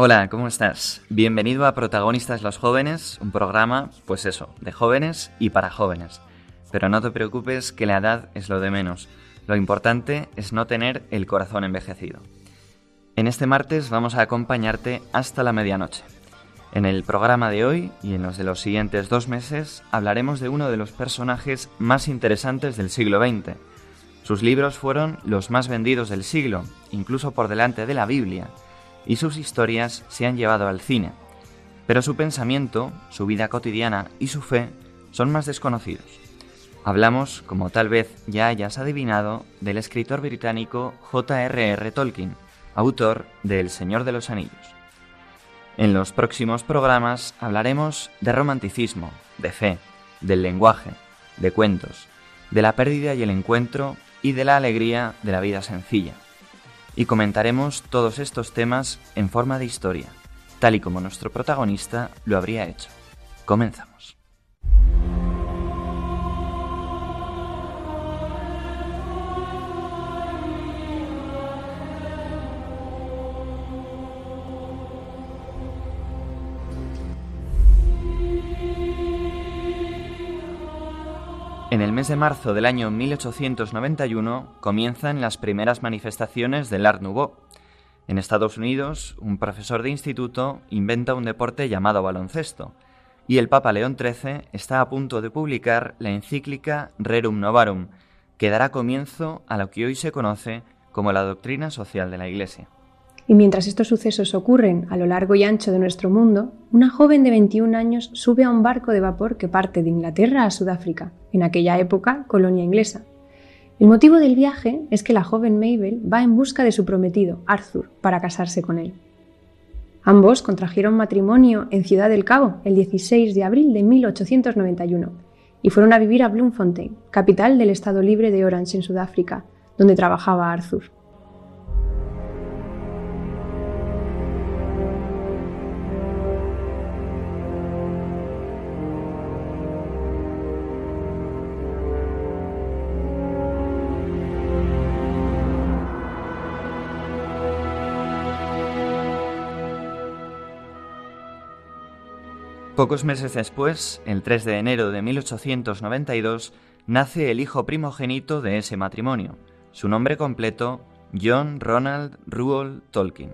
Hola, ¿cómo estás? Bienvenido a Protagonistas los Jóvenes, un programa, pues eso, de jóvenes y para jóvenes. Pero no te preocupes que la edad es lo de menos. Lo importante es no tener el corazón envejecido. En este martes vamos a acompañarte hasta la medianoche. En el programa de hoy y en los de los siguientes dos meses hablaremos de uno de los personajes más interesantes del siglo XX. Sus libros fueron los más vendidos del siglo, incluso por delante de la Biblia, y sus historias se han llevado al cine. Pero su pensamiento, su vida cotidiana y su fe son más desconocidos. Hablamos, como tal vez ya hayas adivinado, del escritor británico J.R.R. Tolkien, autor de El Señor de los Anillos. En los próximos programas hablaremos de romanticismo, de fe, del lenguaje, de cuentos, de la pérdida y el encuentro y de la alegría de la vida sencilla. Y comentaremos todos estos temas en forma de historia, tal y como nuestro protagonista lo habría hecho. Comenzamos. En el mes de marzo del año 1891 comienzan las primeras manifestaciones del Art Nouveau. En Estados Unidos, un profesor de instituto inventa un deporte llamado baloncesto, y el Papa León XIII está a punto de publicar la encíclica Rerum Novarum, que dará comienzo a lo que hoy se conoce como la doctrina social de la Iglesia. Y mientras estos sucesos ocurren a lo largo y ancho de nuestro mundo, una joven de 21 años sube a un barco de vapor que parte de Inglaterra a Sudáfrica, en aquella época colonia inglesa. El motivo del viaje es que la joven Mabel va en busca de su prometido, Arthur, para casarse con él. Ambos contrajeron matrimonio en Ciudad del Cabo el 16 de abril de 1891 y fueron a vivir a Bloemfontein, capital del Estado Libre de Orange en Sudáfrica, donde trabajaba Arthur. Pocos meses después, el 3 de enero de 1892, nace el hijo primogénito de ese matrimonio. Su nombre completo, John Ronald Reuel Tolkien.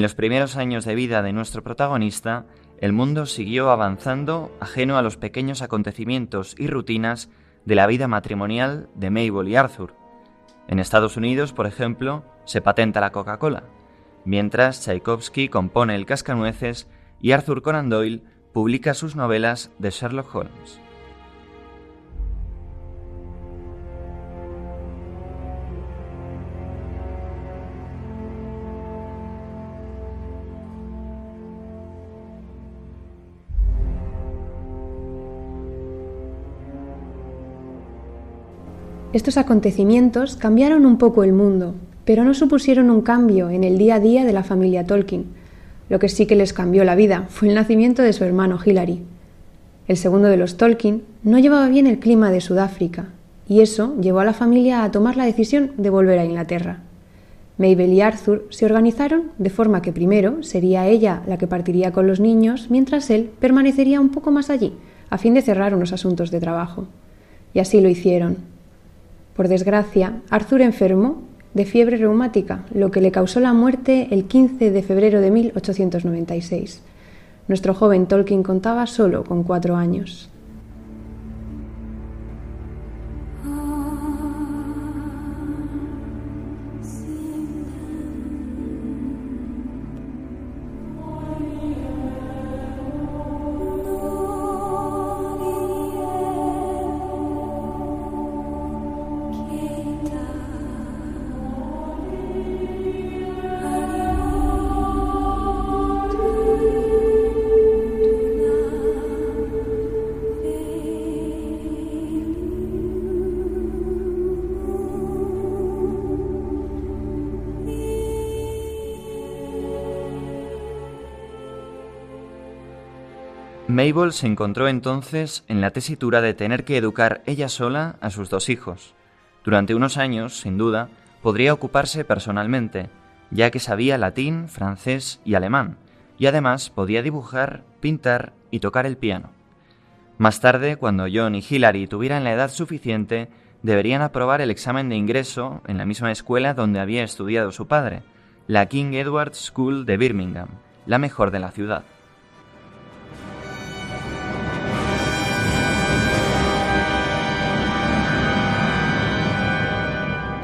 En los primeros años de vida de nuestro protagonista, el mundo siguió avanzando ajeno a los pequeños acontecimientos y rutinas de la vida matrimonial de Mabel y Arthur. En Estados Unidos, por ejemplo, se patenta la Coca-Cola, mientras Tchaikovsky compone el Cascanueces y Arthur Conan Doyle publica sus novelas de Sherlock Holmes. Estos acontecimientos cambiaron un poco el mundo, pero no supusieron un cambio en el día a día de la familia Tolkien. Lo que sí que les cambió la vida fue el nacimiento de su hermano Hilary. El segundo de los Tolkien no llevaba bien el clima de Sudáfrica, y eso llevó a la familia a tomar la decisión de volver a Inglaterra. Mabel y Arthur se organizaron de forma que primero sería ella la que partiría con los niños, mientras él permanecería un poco más allí, a fin de cerrar unos asuntos de trabajo. Y así lo hicieron. Por desgracia, Arthur enfermó de fiebre reumática, lo que le causó la muerte el 15 de febrero de 1896. Nuestro joven Tolkien contaba solo con cuatro años. Mabel se encontró entonces en la tesitura de tener que educar ella sola a sus dos hijos. Durante unos años, sin duda, podría ocuparse personalmente, ya que sabía latín, francés y alemán, y además podía dibujar, pintar y tocar el piano. Más tarde, cuando John y Hilary tuvieran la edad suficiente, deberían aprobar el examen de ingreso en la misma escuela donde había estudiado su padre, la King Edward School de Birmingham, la mejor de la ciudad.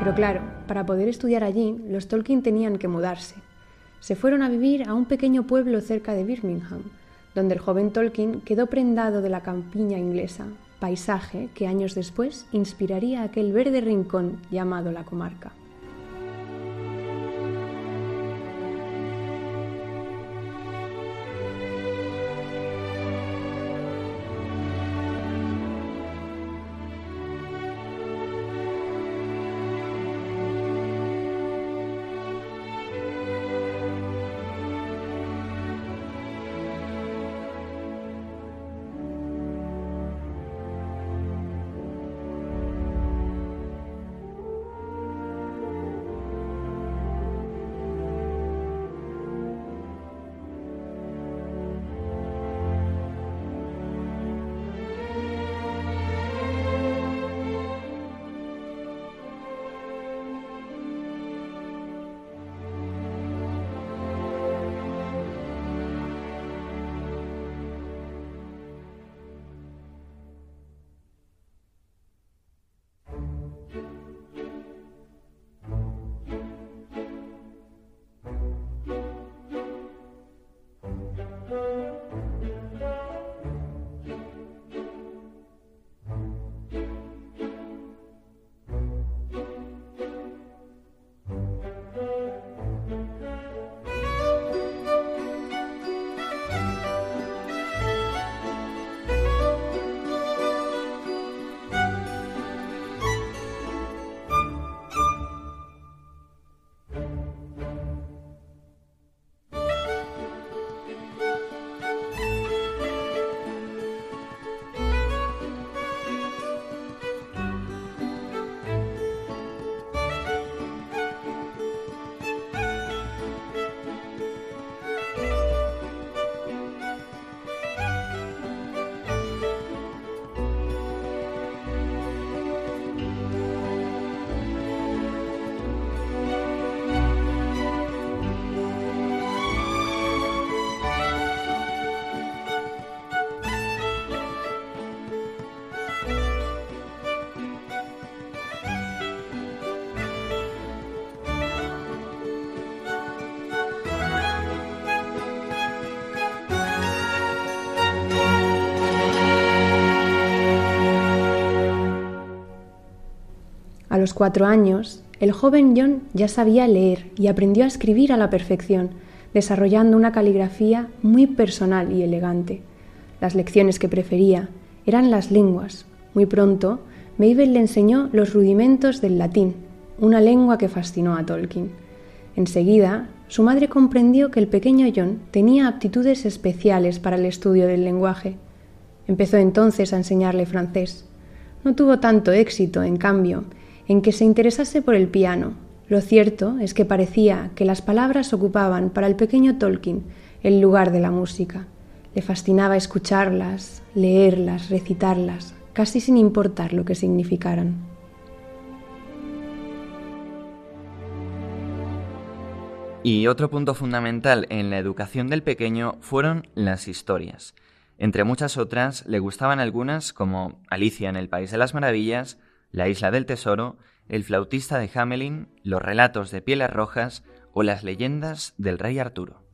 Pero claro, para poder estudiar allí, los Tolkien tenían que mudarse. Se fueron a vivir a un pequeño pueblo cerca de Birmingham, donde el joven Tolkien quedó prendado de la campiña inglesa, paisaje que años después inspiraría aquel verde rincón llamado la comarca. Los cuatro años, el joven John ya sabía leer y aprendió a escribir a la perfección, desarrollando una caligrafía muy personal y elegante. Las lecciones que prefería eran las lenguas. Muy pronto, Mabel le enseñó los rudimentos del latín, una lengua que fascinó a Tolkien. Enseguida, su madre comprendió que el pequeño John tenía aptitudes especiales para el estudio del lenguaje. Empezó entonces a enseñarle francés. No tuvo tanto éxito, en cambio, en que se interesase por el piano. Lo cierto es que parecía que las palabras ocupaban para el pequeño Tolkien el lugar de la música. Le fascinaba escucharlas, leerlas, recitarlas, casi sin importar lo que significaran. Y otro punto fundamental en la educación del pequeño fueron las historias. Entre muchas otras, le gustaban algunas como Alicia en el País de las Maravillas, La Isla del Tesoro, El flautista de Hamelin, Los relatos de Pieles Rojas o las leyendas del Rey Arturo.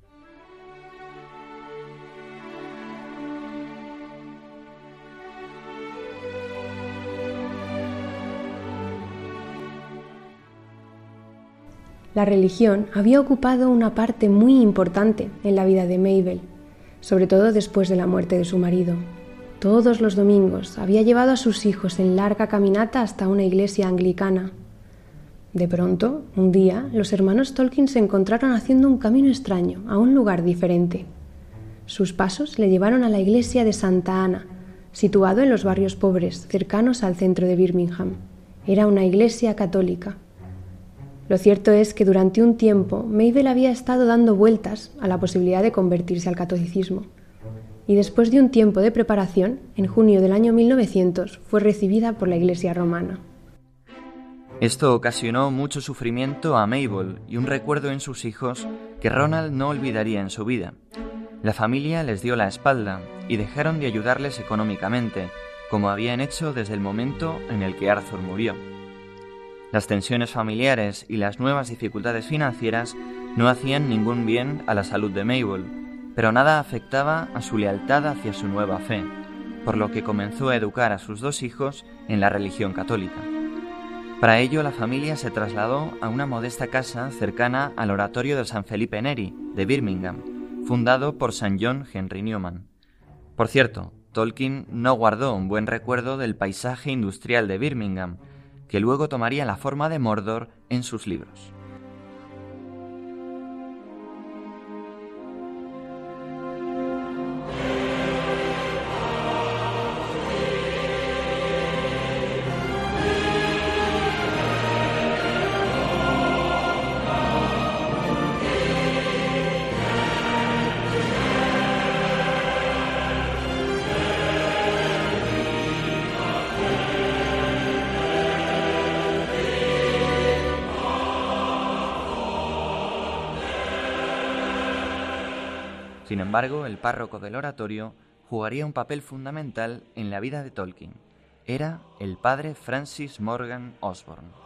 La religión había ocupado una parte muy importante en la vida de Mabel, sobre todo después de la muerte de su marido. Todos los domingos había llevado a sus hijos en larga caminata hasta una iglesia anglicana. De pronto, un día, los hermanos Tolkien se encontraron haciendo un camino extraño, a un lugar diferente. Sus pasos le llevaron a la iglesia de Santa Ana, situado en los barrios pobres, cercanos al centro de Birmingham. Era una iglesia católica. Lo cierto es que durante un tiempo Mabel había estado dando vueltas a la posibilidad de convertirse al catolicismo. Y después de un tiempo de preparación, en junio del año 1900 fue recibida por la Iglesia romana. Esto ocasionó mucho sufrimiento a Mabel y un recuerdo en sus hijos que Ronald no olvidaría en su vida. La familia les dio la espalda y dejaron de ayudarles económicamente, como habían hecho desde el momento en el que Arthur murió. Las tensiones familiares y las nuevas dificultades financieras no hacían ningún bien a la salud de Mabel, pero nada afectaba a su lealtad hacia su nueva fe, por lo que comenzó a educar a sus dos hijos en la religión católica. Para ello, la familia se trasladó a una modesta casa cercana al oratorio de San Felipe Neri, de Birmingham, fundado por San John Henry Newman. Por cierto, Tolkien no guardó un buen recuerdo del paisaje industrial de Birmingham, que luego tomaría la forma de Mordor en sus libros. Sin embargo, el párroco del oratorio jugaría un papel fundamental en la vida de Tolkien. Era el padre Francis Morgan Osborne.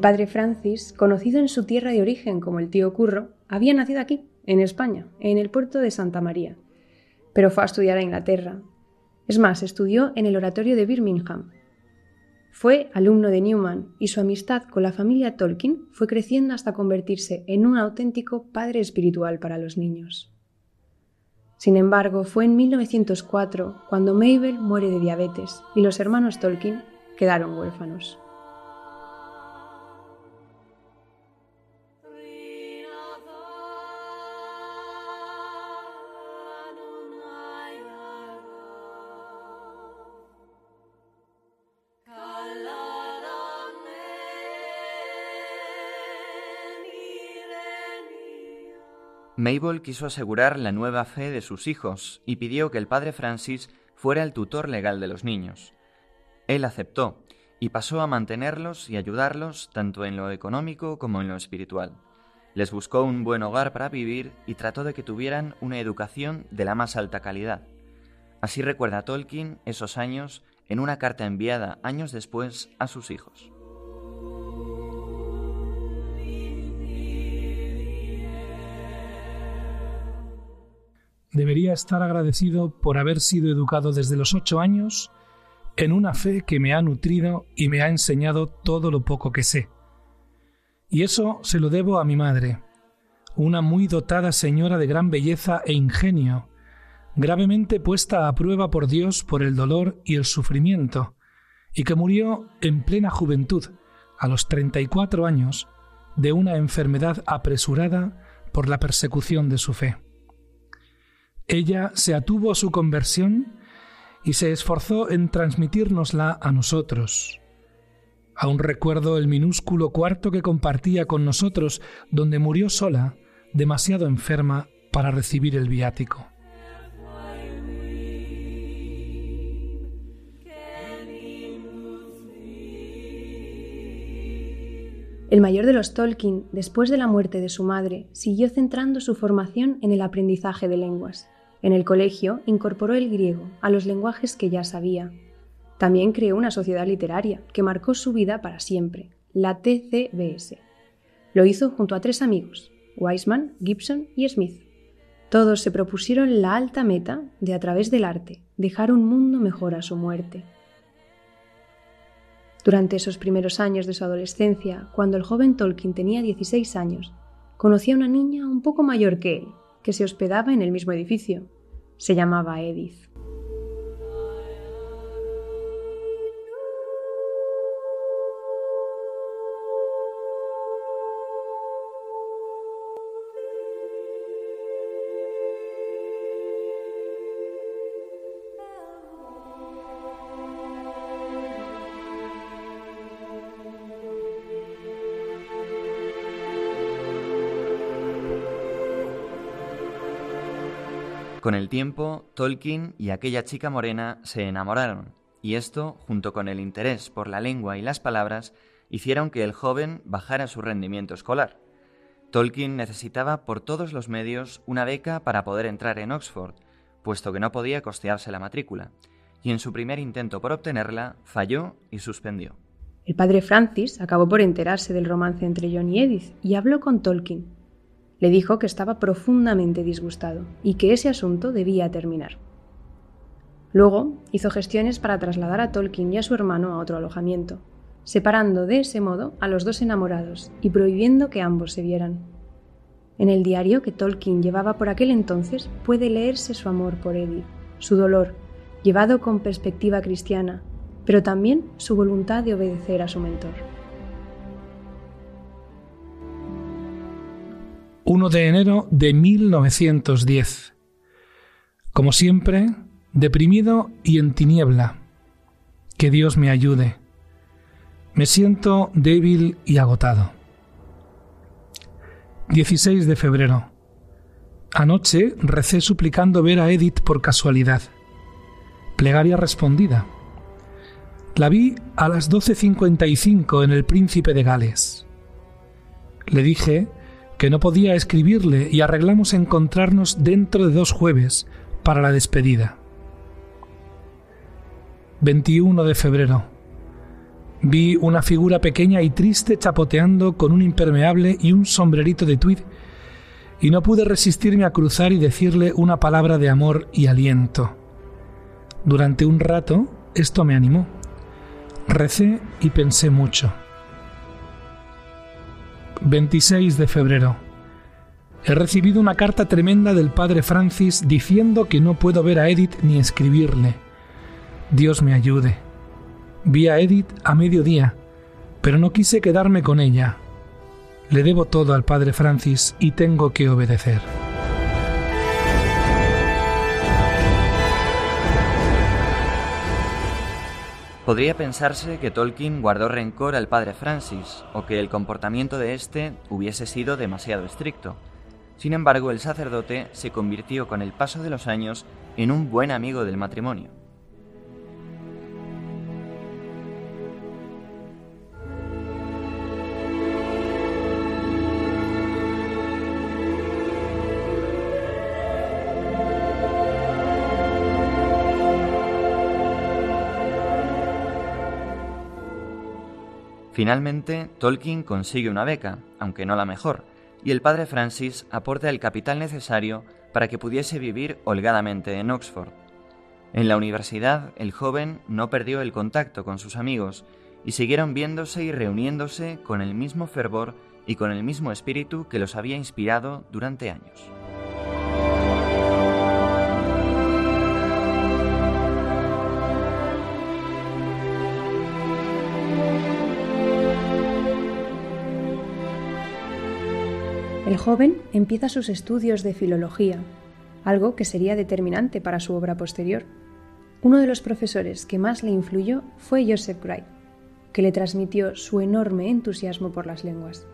El padre Francis, conocido en su tierra de origen como el tío Curro, había nacido aquí, en España, en el puerto de Santa María, pero fue a estudiar a Inglaterra. Es más, estudió en el oratorio de Birmingham. Fue alumno de Newman y su amistad con la familia Tolkien fue creciendo hasta convertirse en un auténtico padre espiritual para los niños. Sin embargo, fue en 1904 cuando Mabel muere de diabetes y los hermanos Tolkien quedaron huérfanos. Mabel quiso asegurar la nueva fe de sus hijos y pidió que el padre Francis fuera el tutor legal de los niños. Él aceptó, y pasó a mantenerlos y ayudarlos tanto en lo económico como en lo espiritual. Les buscó un buen hogar para vivir y trató de que tuvieran una educación de la más alta calidad. Así recuerda Tolkien esos años en una carta enviada años después a sus hijos. Debería estar agradecido por haber sido educado desde los ocho años en una fe que me ha nutrido y me ha enseñado todo lo poco que sé. Y eso se lo debo a mi madre, una muy dotada señora de gran belleza e ingenio, gravemente puesta a prueba por Dios por el dolor y el sufrimiento, y que murió en plena juventud, a los 34 años, de una enfermedad apresurada por la persecución de su fe. Ella se atuvo a su conversión y se esforzó en transmitírnosla a nosotros. Aún recuerdo el minúsculo cuarto que compartía con nosotros, donde murió sola, demasiado enferma para recibir el viático. El mayor de los Tolkien, después de la muerte de su madre, siguió centrando su formación en el aprendizaje de lenguas. En el colegio incorporó el griego a los lenguajes que ya sabía. También creó una sociedad literaria que marcó su vida para siempre, la TCBS. Lo hizo junto a tres amigos, Wiseman, Gibson y Smith. Todos se propusieron la alta meta de, a través del arte, dejar un mundo mejor a su muerte. Durante esos primeros años de su adolescencia, cuando el joven Tolkien tenía 16 años, conoció a una niña un poco mayor que él, que se hospedaba en el mismo edificio. Se llamaba Edith. Con el tiempo, Tolkien y aquella chica morena se enamoraron, y esto, junto con el interés por la lengua y las palabras, hicieron que el joven bajara su rendimiento escolar. Tolkien necesitaba por todos los medios una beca para poder entrar en Oxford, puesto que no podía costearse la matrícula, y en su primer intento por obtenerla falló y suspendió. El padre Francis acabó por enterarse del romance entre John y Edith y habló con Tolkien, le dijo que estaba profundamente disgustado y que ese asunto debía terminar. Luego hizo gestiones para trasladar a Tolkien y a su hermano a otro alojamiento, separando de ese modo a los dos enamorados y prohibiendo que ambos se vieran. En el diario que Tolkien llevaba por aquel entonces puede leerse su amor por Edith, su dolor, llevado con perspectiva cristiana, pero también su voluntad de obedecer a su mentor. 1 de enero de 1910. Como siempre, deprimido y en tiniebla. Que Dios me ayude. Me siento débil y agotado. 16 de febrero. Anoche recé suplicando ver a Edith por casualidad. Plegaria respondida. La vi a las 12.55 en El Príncipe de Gales. Le dije que no podía escribirle y arreglamos encontrarnos dentro de dos jueves para la despedida. 21 de febrero. Vi una figura pequeña y triste chapoteando con un impermeable y un sombrerito de tweed y no pude resistirme a cruzar y decirle una palabra de amor y aliento. Durante un rato esto me animó. Recé y pensé mucho. 26 de febrero. He recibido una carta tremenda del padre Francis diciendo que no puedo ver a Edith ni escribirle. Dios me ayude. Vi a Edith a mediodía, pero no quise quedarme con ella. Le debo todo al padre Francis y tengo que obedecer. Podría pensarse que Tolkien guardó rencor al padre Francis o que el comportamiento de éste hubiese sido demasiado estricto. Sin embargo, el sacerdote se convirtió con el paso de los años en un buen amigo del matrimonio. Finalmente, Tolkien consigue una beca, aunque no la mejor, y el padre Francis aporta el capital necesario para que pudiese vivir holgadamente en Oxford. En la universidad, el joven no perdió el contacto con sus amigos y siguieron viéndose y reuniéndose con el mismo fervor y con el mismo espíritu que los había inspirado durante años. El joven empieza sus estudios de filología, algo que sería determinante para su obra posterior. Uno de los profesores que más le influyó fue Joseph Wright, que le transmitió su enorme entusiasmo por las lenguas.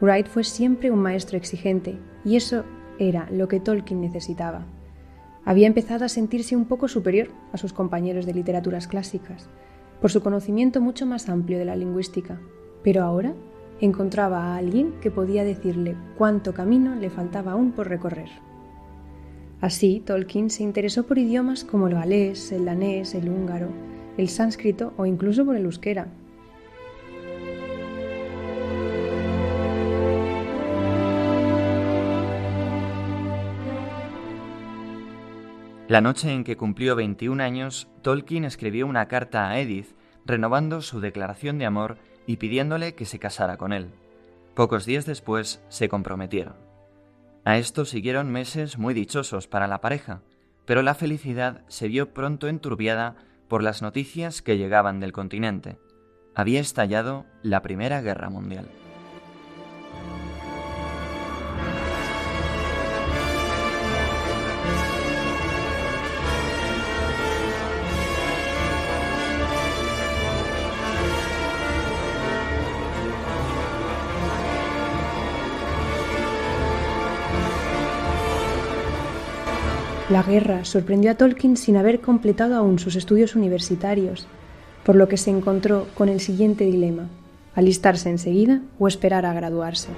Wright fue siempre un maestro exigente, y eso era lo que Tolkien necesitaba. Había empezado a sentirse un poco superior a sus compañeros de literaturas clásicas, por su conocimiento mucho más amplio de la lingüística, pero ahora encontraba a alguien que podía decirle cuánto camino le faltaba aún por recorrer. Así, Tolkien se interesó por idiomas como el galés, el danés, el húngaro, el sánscrito o incluso por el euskera. La noche en que cumplió 21 años, Tolkien escribió una carta a Edith renovando su declaración de amor y pidiéndole que se casara con él. Pocos días después se comprometieron. A esto siguieron meses muy dichosos para la pareja, pero la felicidad se vio pronto enturbiada por las noticias que llegaban del continente. Había estallado la Primera Guerra Mundial. La guerra sorprendió a Tolkien sin haber completado aún sus estudios universitarios, por lo que se encontró con el siguiente dilema, alistarse enseguida o esperar a graduarse.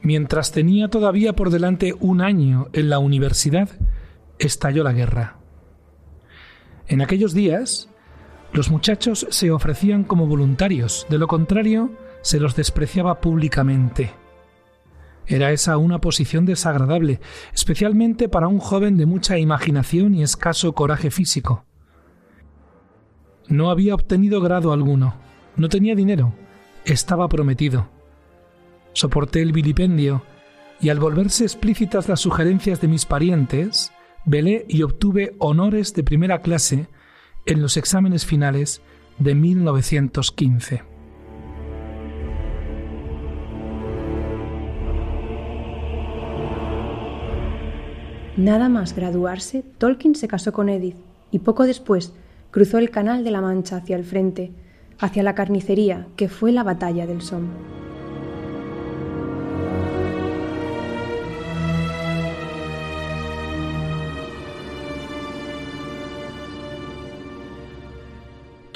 Mientras tenía todavía por delante un año en la universidad, estalló la guerra. En aquellos días, los muchachos se ofrecían como voluntarios, de lo contrario, se los despreciaba públicamente. Era esa una posición desagradable, especialmente para un joven de mucha imaginación y escaso coraje físico. No había obtenido grado alguno, no tenía dinero, estaba prometido. Soporté el vilipendio y al volverse explícitas las sugerencias de mis parientes, velé y obtuve honores de primera clase en los exámenes finales de 1915. Nada más graduarse, Tolkien se casó con Edith y poco después cruzó el Canal de la Mancha hacia el frente, hacia la carnicería que fue la batalla del Somme.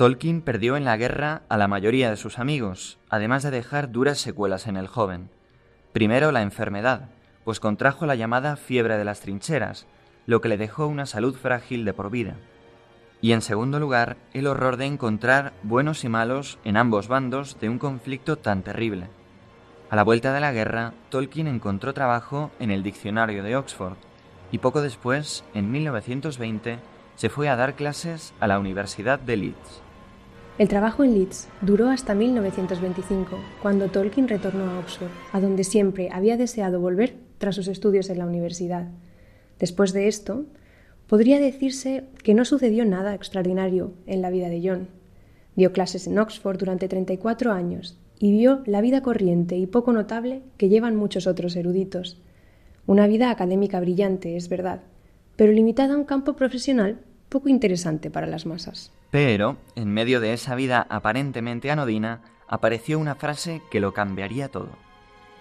Tolkien perdió en la guerra a la mayoría de sus amigos, además de dejar duras secuelas en el joven. Primero la enfermedad, pues contrajo la llamada fiebre de las trincheras, lo que le dejó una salud frágil de por vida. Y en segundo lugar, el horror de encontrar buenos y malos en ambos bandos de un conflicto tan terrible. A la vuelta de la guerra, Tolkien encontró trabajo en el diccionario de Oxford y poco después, en 1920, se fue a dar clases a la Universidad de Leeds. El trabajo en Leeds duró hasta 1925, cuando Tolkien retornó a Oxford, a donde siempre había deseado volver tras sus estudios en la universidad. Después de esto, podría decirse que no sucedió nada extraordinario en la vida de John. Dio clases en Oxford durante 34 años y vio la vida corriente y poco notable que llevan muchos otros eruditos. Una vida académica brillante, es verdad, pero limitada a un campo profesional poco interesante para las masas. Pero, en medio de esa vida aparentemente anodina, apareció una frase que lo cambiaría todo.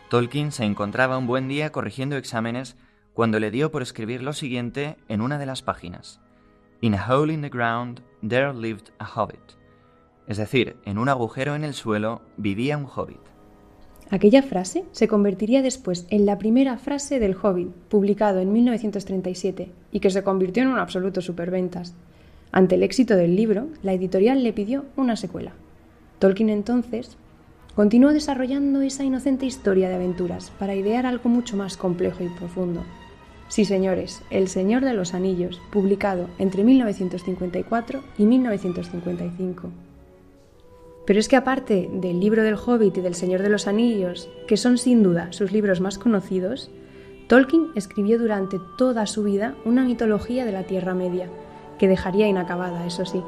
Tolkien se encontraba un buen día corrigiendo exámenes cuando le dio por escribir lo siguiente en una de las páginas. In a hole in the ground there lived a hobbit. Es decir, en un agujero en el suelo vivía un hobbit. Aquella frase se convertiría después en la primera frase del Hobbit, publicado en 1937, y que se convirtió en un absoluto superventas. Ante el éxito del libro, la editorial le pidió una secuela. Tolkien entonces continuó desarrollando esa inocente historia de aventuras para idear algo mucho más complejo y profundo. Sí, señores, El Señor de los Anillos, publicado entre 1954 y 1955. Pero es que aparte del libro del Hobbit y del Señor de los Anillos, que son sin duda sus libros más conocidos, Tolkien escribió durante toda su vida una mitología de la Tierra Media, que dejaría inacabada, eso sí.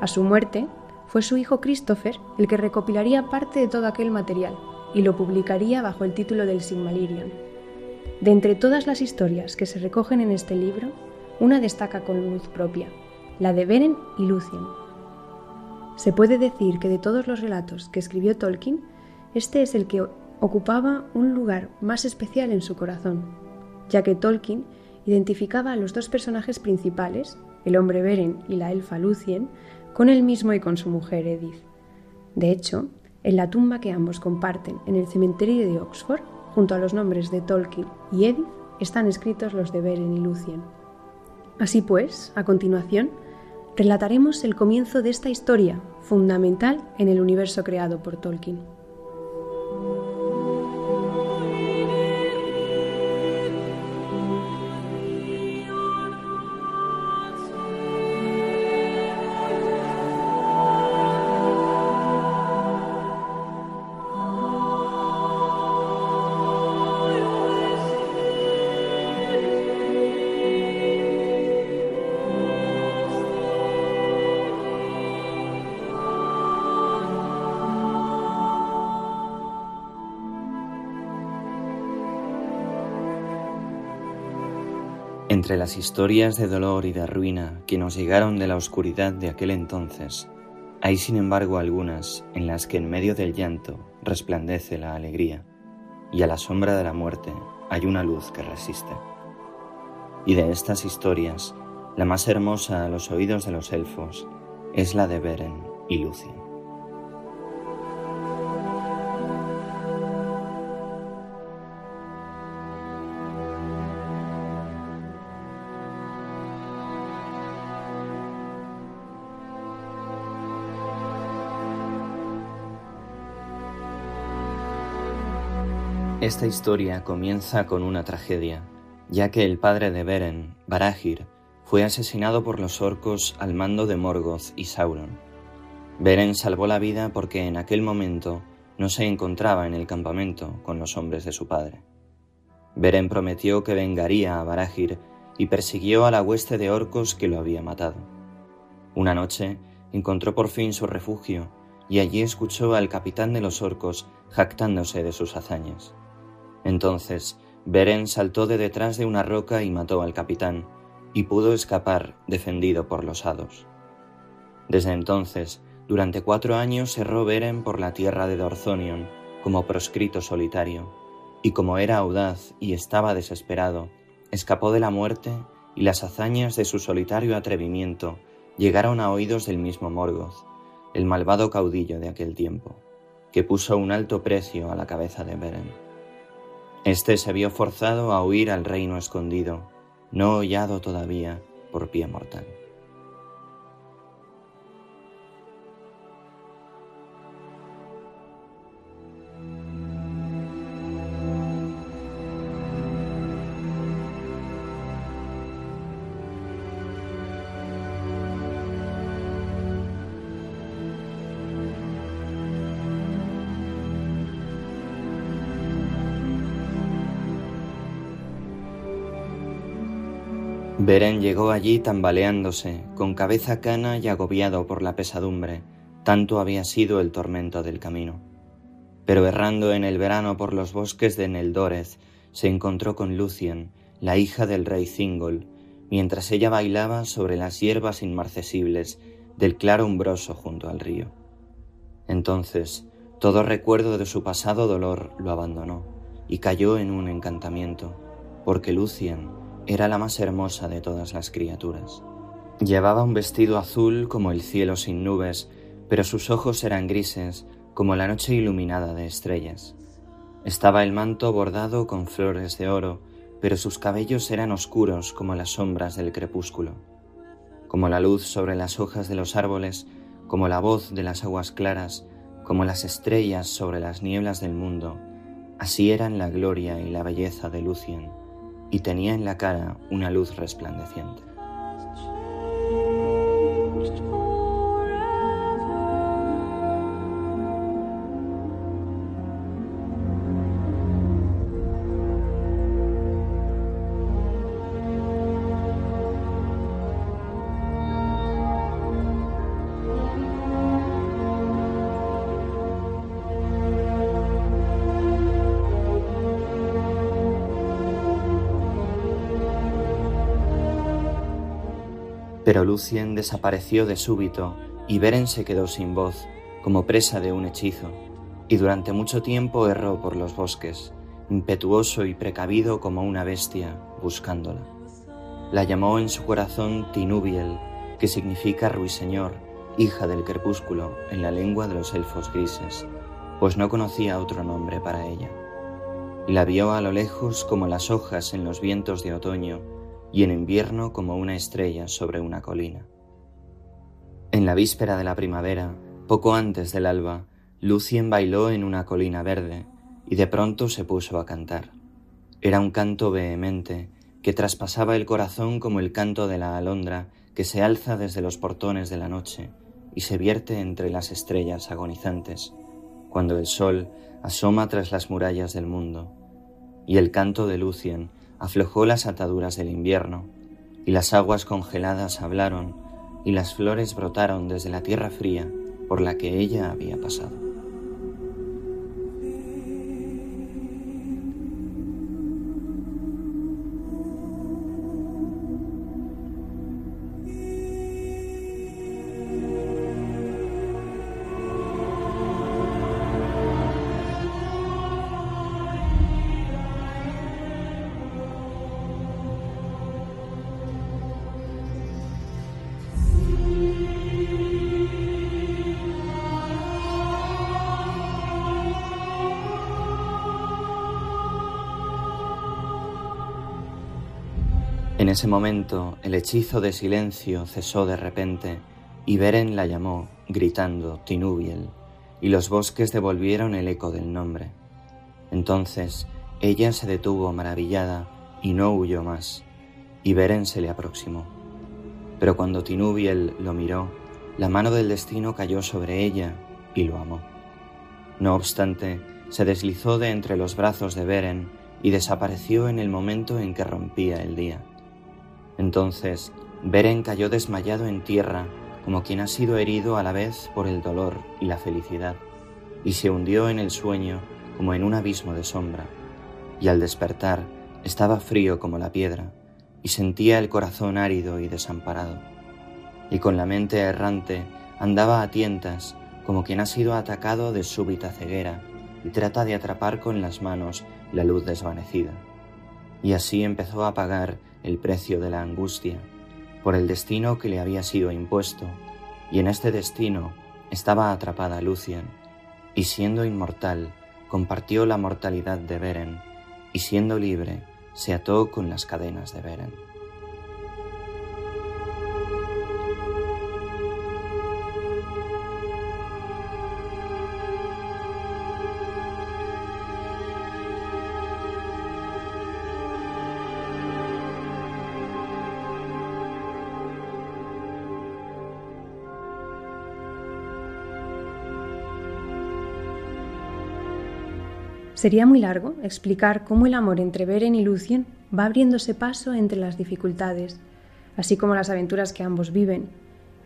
A su muerte, fue su hijo Christopher el que recopilaría parte de todo aquel material y lo publicaría bajo el título del Silmarillion. De entre todas las historias que se recogen en este libro, una destaca con luz propia, la de Beren y Lucien, se puede decir que de todos los relatos que escribió Tolkien, este es el que ocupaba un lugar más especial en su corazón, ya que Tolkien identificaba a los dos personajes principales, el hombre Beren y la elfa Lucien, con él mismo y con su mujer Edith. De hecho, en la tumba que ambos comparten en el cementerio de Oxford, junto a los nombres de Tolkien y Edith, están escritos los de Beren y Lucien. Así pues, a continuación, relataremos el comienzo de esta historia, fundamental en el universo creado por Tolkien. Entre las historias de dolor y de ruina que nos llegaron de la oscuridad de aquel entonces, hay sin embargo algunas en las que en medio del llanto resplandece la alegría, y a la sombra de la muerte hay una luz que resiste. Y de estas historias, la más hermosa a los oídos de los elfos es la de Beren y Lucien. Esta historia comienza con una tragedia, ya que el padre de Beren, Barahir, fue asesinado por los orcos al mando de Morgoth y Sauron. Beren salvó la vida porque en aquel momento no se encontraba en el campamento con los hombres de su padre. Beren prometió que vengaría a Barahir y persiguió a la hueste de orcos que lo había matado. Una noche encontró por fin su refugio y allí escuchó al capitán de los orcos jactándose de sus hazañas. Entonces Beren saltó de detrás de una roca y mató al capitán, y pudo escapar defendido por los hados. Desde entonces, durante cuatro años erró Beren por la tierra de Dorthonion como proscrito solitario, y como era audaz y estaba desesperado, escapó de la muerte y las hazañas de su solitario atrevimiento llegaron a oídos del mismo Morgoth, el malvado caudillo de aquel tiempo, que puso un alto precio a la cabeza de Beren. Este se vio forzado a huir al reino escondido, no hollado todavía por pie mortal. Beren llegó allí tambaleándose, con cabeza cana y agobiado por la pesadumbre, tanto había sido el tormento del camino. Pero errando en el verano por los bosques de Neldoreth, se encontró con Lucien, la hija del rey Thingol, mientras ella bailaba sobre las hierbas inmarcesibles del claro umbroso junto al río. Entonces, todo recuerdo de su pasado dolor lo abandonó y cayó en un encantamiento, porque Lucien era la más hermosa de todas las criaturas. Llevaba un vestido azul como el cielo sin nubes, pero sus ojos eran grises como la noche iluminada de estrellas. Estaba el manto bordado con flores de oro, pero sus cabellos eran oscuros como las sombras del crepúsculo. Como la luz sobre las hojas de los árboles, como la voz de las aguas claras, como las estrellas sobre las nieblas del mundo, así eran la gloria y la belleza de Lucien, y tenía en la cara una luz resplandeciente. Pero Lucien desapareció de súbito y Beren se quedó sin voz, como presa de un hechizo, y durante mucho tiempo erró por los bosques, impetuoso y precavido como una bestia, buscándola. La llamó en su corazón Tinubiel, que significa ruiseñor, hija del crepúsculo en la lengua de los elfos grises, pues no conocía otro nombre para ella. Y la vio a lo lejos como las hojas en los vientos de otoño, y en invierno como una estrella sobre una colina. En la víspera de la primavera, poco antes del alba, Lucien bailó en una colina verde y de pronto se puso a cantar. Era un canto vehemente que traspasaba el corazón como el canto de la alondra que se alza desde los portones de la noche y se vierte entre las estrellas agonizantes, cuando el sol asoma tras las murallas del mundo. Y el canto de Lucien aflojó las ataduras del invierno, y las aguas congeladas hablaron, y las flores brotaron desde la tierra fría por la que ella había pasado. Ese momento el hechizo de silencio cesó de repente y Beren la llamó, gritando Tinubiel, y los bosques devolvieron el eco del nombre. Entonces ella se detuvo maravillada y no huyó más, y Beren se le aproximó. Pero cuando Tinubiel lo miró, la mano del destino cayó sobre ella y lo amó. No obstante, se deslizó de entre los brazos de Beren y desapareció en el momento en que rompía el día. Entonces Beren cayó desmayado en tierra, como quien ha sido herido a la vez por el dolor y la felicidad, y se hundió en el sueño como en un abismo de sombra, y al despertar estaba frío como la piedra, y sentía el corazón árido y desamparado, y con la mente errante andaba a tientas como quien ha sido atacado de súbita ceguera y trata de atrapar con las manos la luz desvanecida. Y así empezó a pagar el precio de la angustia, por el destino que le había sido impuesto, y en este destino estaba atrapada Lucien, y siendo inmortal, compartió la mortalidad de Beren, y siendo libre, se ató con las cadenas de Beren. Sería muy largo explicar cómo el amor entre Beren y Lucien va abriéndose paso entre las dificultades, así como las aventuras que ambos viven,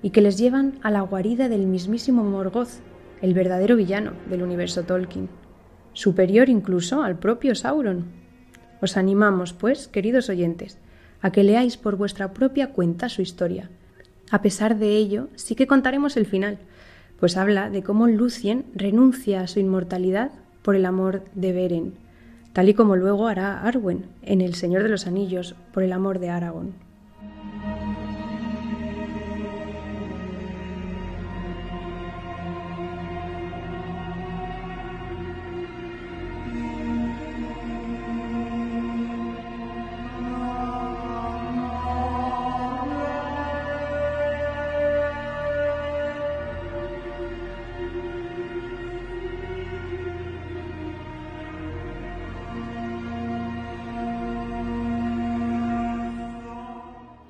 y que les llevan a la guarida del mismísimo Morgoth, el verdadero villano del universo Tolkien, superior incluso al propio Sauron. Os animamos, pues, queridos oyentes, a que leáis por vuestra propia cuenta su historia. A pesar de ello, sí que contaremos el final, pues habla de cómo Lucien renuncia a su inmortalidad por el amor de Beren, tal y como luego hará Arwen en El Señor de los Anillos por el amor de Aragorn.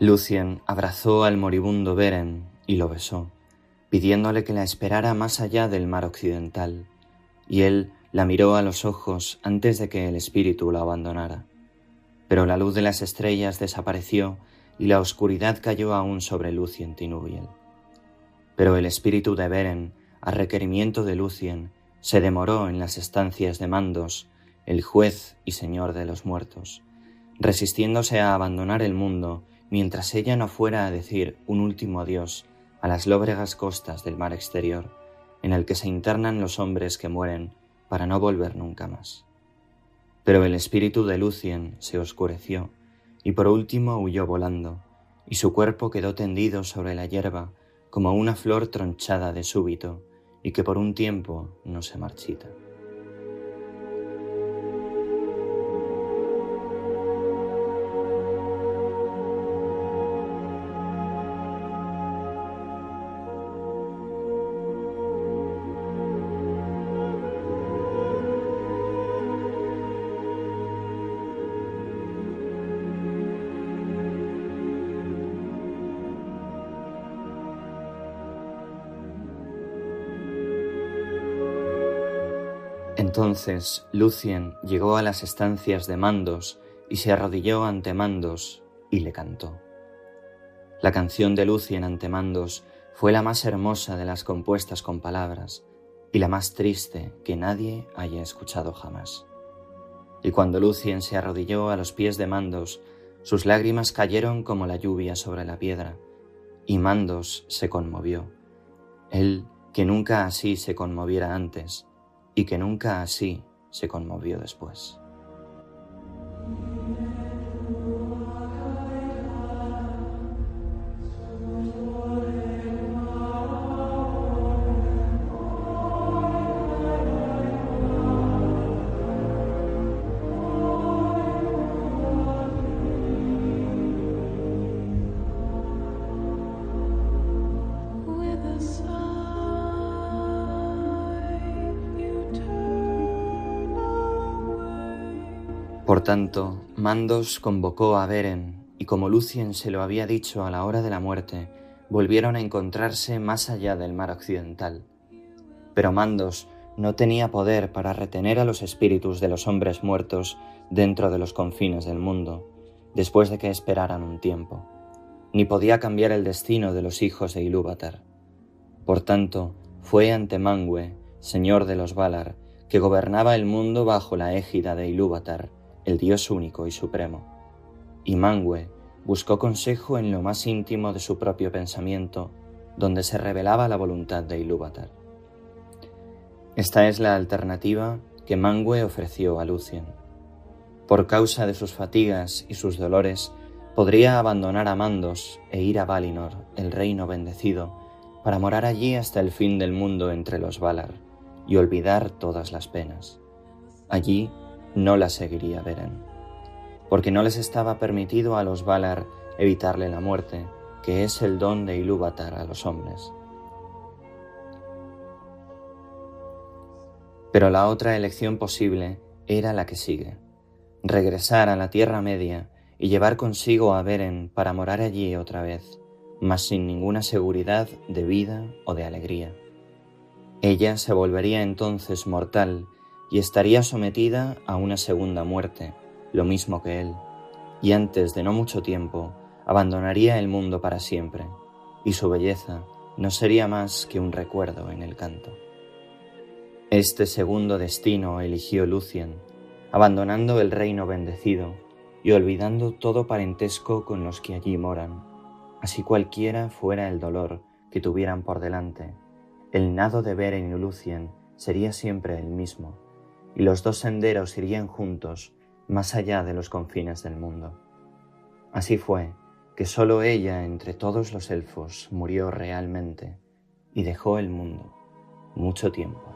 Lucien abrazó al moribundo Beren y lo besó, pidiéndole que la esperara más allá del mar occidental, y él la miró a los ojos antes de que el espíritu la abandonara. Pero la luz de las estrellas desapareció y la oscuridad cayó aún sobre Lucien Tinubiel. Pero el espíritu de Beren, a requerimiento de Lucien, se demoró en las estancias de Mandos, el juez y señor de los muertos, resistiéndose a abandonar el mundo mientras ella no fuera a decir un último adiós a las lóbregas costas del mar exterior, en el que se internan los hombres que mueren para no volver nunca más. Pero el espíritu de Lucien se oscureció y por último huyó volando, y su cuerpo quedó tendido sobre la hierba como una flor tronchada de súbito y que por un tiempo no se marchita. Entonces Lucien llegó a las estancias de Mandos y se arrodilló ante Mandos y le cantó. La canción de Lucien ante Mandos fue la más hermosa de las compuestas con palabras y la más triste que nadie haya escuchado jamás. Y cuando Lucien se arrodilló a los pies de Mandos, sus lágrimas cayeron como la lluvia sobre la piedra, y Mandos se conmovió, él que nunca así se conmoviera antes, y que nunca así se conmovió después. Tanto, Mandos convocó a Beren, y como Lucien se lo había dicho a la hora de la muerte, volvieron a encontrarse más allá del mar occidental. Pero Mandos no tenía poder para retener a los espíritus de los hombres muertos dentro de los confines del mundo, después de que esperaran un tiempo, ni podía cambiar el destino de los hijos de Ilúvatar. Por tanto, fue ante Mangue, señor de los Valar, que gobernaba el mundo bajo la égida de Ilúvatar, el Dios único y supremo. Y Mangue buscó consejo en lo más íntimo de su propio pensamiento, donde se revelaba la voluntad de Ilúvatar. Esta es la alternativa que Mangue ofreció a Lucien. Por causa de sus fatigas y sus dolores, podría abandonar a Mandos e ir a Valinor, el reino bendecido, para morar allí hasta el fin del mundo entre los Valar y olvidar todas las penas. Allí no la seguiría Beren, porque no les estaba permitido a los Valar evitarle la muerte, que es el don de Ilúvatar a los hombres. Pero la otra elección posible era la que sigue, regresar a la Tierra Media y llevar consigo a Beren para morar allí otra vez, mas sin ninguna seguridad de vida o de alegría. Ella se volvería entonces mortal y estaría sometida a una segunda muerte, lo mismo que él, y antes de no mucho tiempo abandonaría el mundo para siempre, y su belleza no sería más que un recuerdo en el canto. Este segundo destino eligió Lucien, abandonando el reino bendecido y olvidando todo parentesco con los que allí moran, así cualquiera fuera el dolor que tuvieran por delante. El nado de Beren y Lucien sería siempre el mismo, y los dos senderos irían juntos más allá de los confines del mundo. Así fue que sólo ella entre todos los elfos murió realmente y dejó el mundo mucho tiempo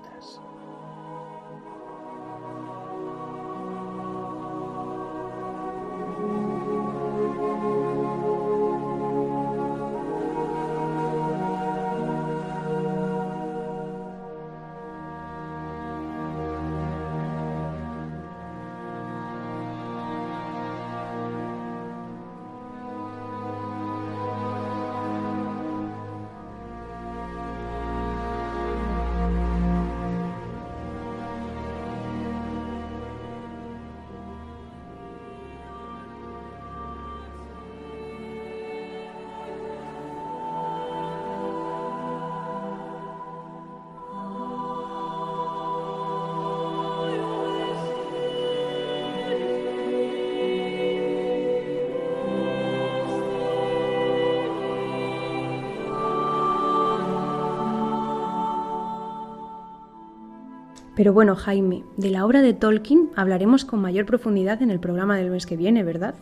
Pero bueno, Jaime, de la obra de Tolkien hablaremos con mayor profundidad en el programa del mes que viene, ¿verdad?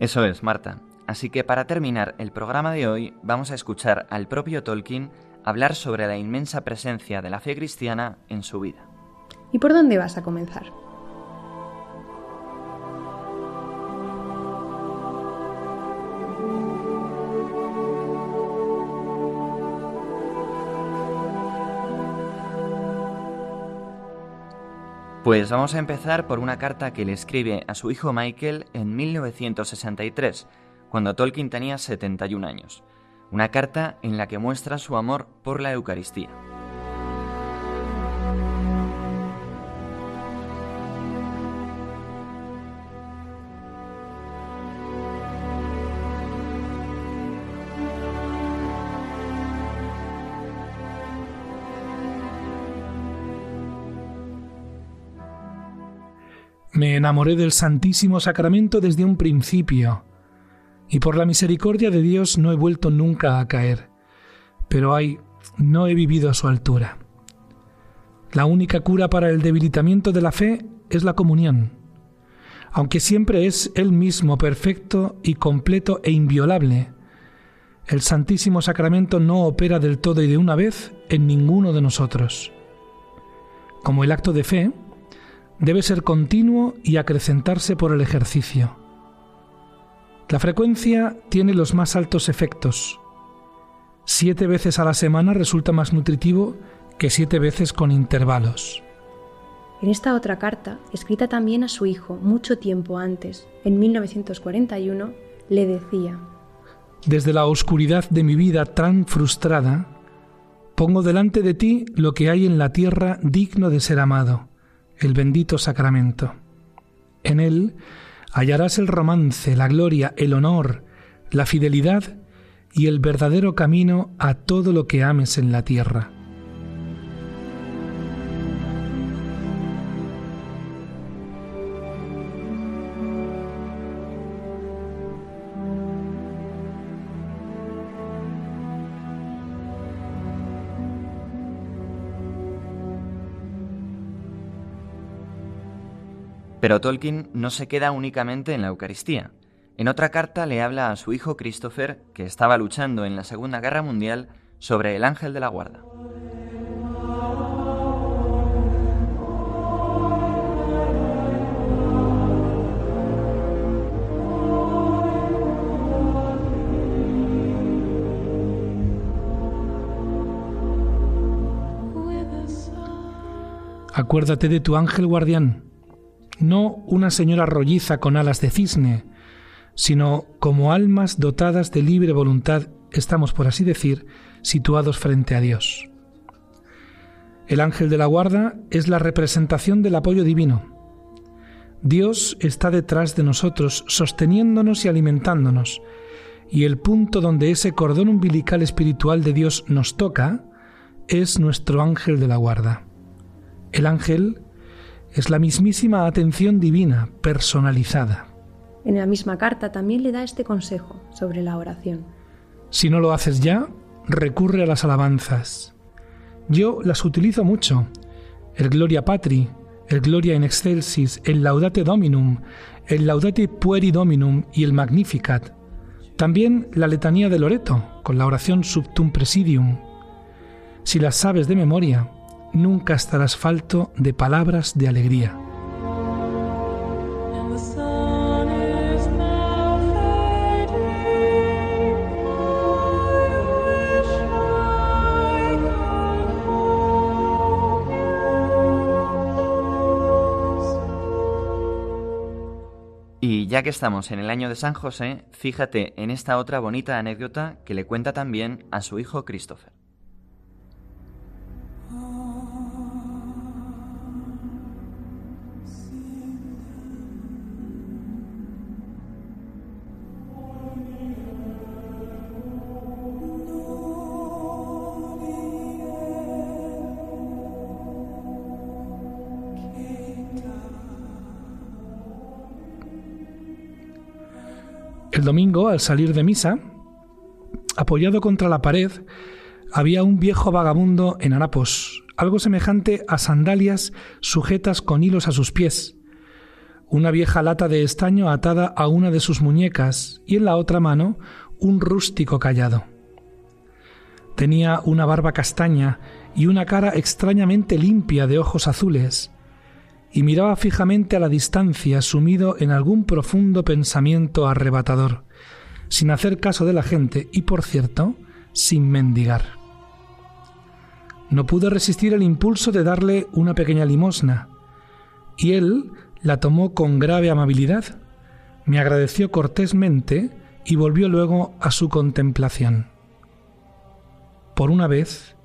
Eso es, Marta. Así que para terminar el programa de hoy vamos a escuchar al propio Tolkien hablar sobre la inmensa presencia de la fe cristiana en su vida. ¿Y por dónde vas a comenzar? Pues vamos a empezar por una carta que le escribe a su hijo Michael en 1963, cuando Tolkien tenía 71 años. Una carta en la que muestra su amor por la Eucaristía. Me enamoré del Santísimo Sacramento desde un principio, y por la misericordia de Dios no he vuelto nunca a caer, pero ay, no he vivido a su altura. La única cura para el debilitamiento de la fe es la comunión, aunque siempre es Él mismo perfecto y completo e inviolable. El Santísimo Sacramento no opera del todo y de una vez en ninguno de nosotros. Como el acto de fe, debe ser continuo y acrecentarse por el ejercicio. La frecuencia tiene los más altos efectos. Siete veces a la semana resulta más nutritivo que siete veces con intervalos. En esta otra carta, escrita también a su hijo mucho tiempo antes, en 1941, le decía, Desde la oscuridad de mi vida tan frustrada, pongo delante de ti lo que hay en la tierra digno de ser amado el bendito sacramento. En él hallarás el romance, la gloria, el honor, la fidelidad y el verdadero camino a todo lo que ames en la tierra. Pero Tolkien no se queda únicamente en la Eucaristía. En otra carta le habla a su hijo Christopher, que estaba luchando en la Segunda Guerra Mundial, sobre el ángel de la guarda. Acuérdate de tu ángel guardián, no una señora rolliza con alas de cisne, sino como almas dotadas de libre voluntad estamos, por así decir, situados frente a Dios. El ángel de la guarda es la representación del apoyo divino. Dios está detrás de nosotros, sosteniéndonos y alimentándonos, y el punto donde ese cordón umbilical espiritual de Dios nos toca es nuestro ángel de la guarda. El ángel es la mismísima atención divina, personalizada. En la misma carta también le da este consejo sobre la oración. Si no lo haces ya, recurre a las alabanzas. Yo las utilizo mucho. El Gloria Patri, el Gloria in Excelsis, el Laudate Dominum, el Laudate Pueri Dominum y el Magnificat. También la letanía de Loreto, con la oración Subtum Presidium. Si las sabes de memoria, nunca estarás falto de palabras de alegría. Y ya que estamos en el año de San José, fíjate en esta otra bonita anécdota que le cuenta también a su hijo Christopher. El domingo, al salir de misa, apoyado contra la pared, había un viejo vagabundo en harapos, algo semejante a sandalias sujetas con hilos a sus pies, una vieja lata de estaño atada a una de sus muñecas y en la otra mano un rústico callado. Tenía una barba castaña y una cara extrañamente limpia de ojos azules, y miraba fijamente a la distancia sumido en algún profundo pensamiento arrebatador, sin hacer caso de la gente y, por cierto, sin mendigar. No pude resistir el impulso de darle una pequeña limosna, y él la tomó con grave amabilidad, me agradeció cortésmente y volvió luego a su contemplación. Por una vez,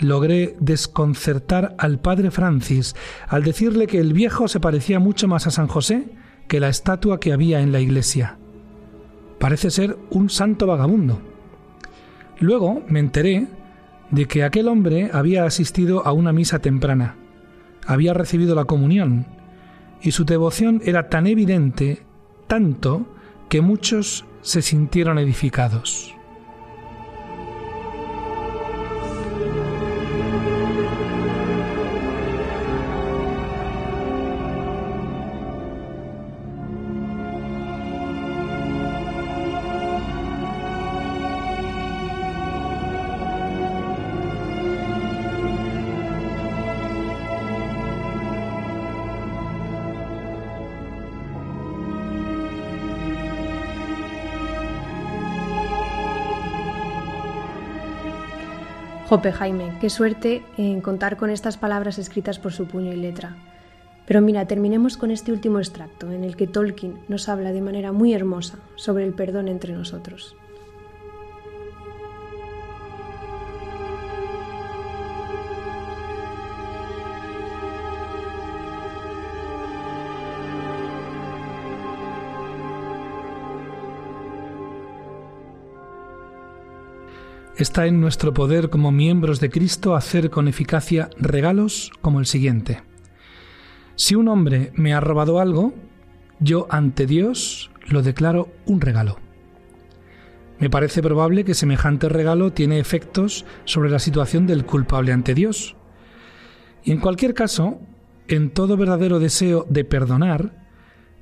logré desconcertar al padre Francis al decirle que el viejo se parecía mucho más a San José que la estatua que había en la iglesia. Parece ser un santo vagabundo. Luego me enteré de que aquel hombre había asistido a una misa temprana, había recibido la comunión, y su devoción era tan evidente, tanto, que muchos se sintieron edificados. Jope Jaime, qué suerte en contar con estas palabras escritas por su puño y letra. Pero mira, terminemos con este último extracto en el que Tolkien nos habla de manera muy hermosa sobre el perdón entre nosotros. Está en nuestro poder como miembros de Cristo hacer con eficacia regalos como el siguiente. Si un hombre me ha robado algo, yo ante Dios lo declaro un regalo. Me parece probable que semejante regalo tiene efectos sobre la situación del culpable ante Dios. Y en cualquier caso, en todo verdadero deseo de perdonar,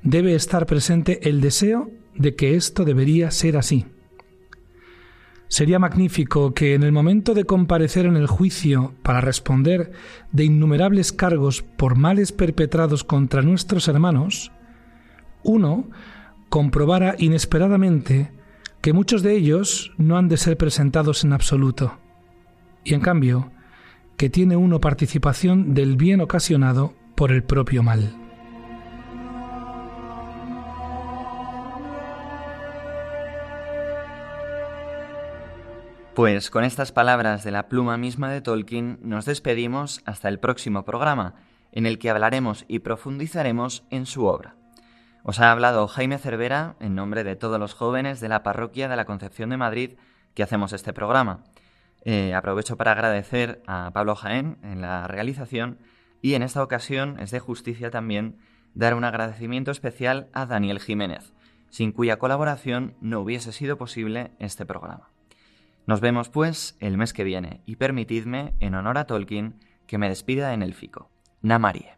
debe estar presente el deseo de que esto debería ser así. Sería magnífico que en el momento de comparecer en el juicio para responder de innumerables cargos por males perpetrados contra nuestros hermanos, uno comprobara inesperadamente que muchos de ellos no han de ser presentados en absoluto, y en cambio que tiene uno participación del bien ocasionado por el propio mal. Pues con estas palabras de la pluma misma de Tolkien nos despedimos hasta el próximo programa, en el que hablaremos y profundizaremos en su obra. Os ha hablado Jaime Cervera en nombre de todos los jóvenes de la Parroquia de la Concepción de Madrid que hacemos este programa. Eh, aprovecho para agradecer a Pablo Jaén en la realización y en esta ocasión es de justicia también dar un agradecimiento especial a Daniel Jiménez, sin cuya colaboración no hubiese sido posible este programa. Nos vemos pues el mes que viene y permitidme, en honor a Tolkien, que me despida en élfico. Namarie.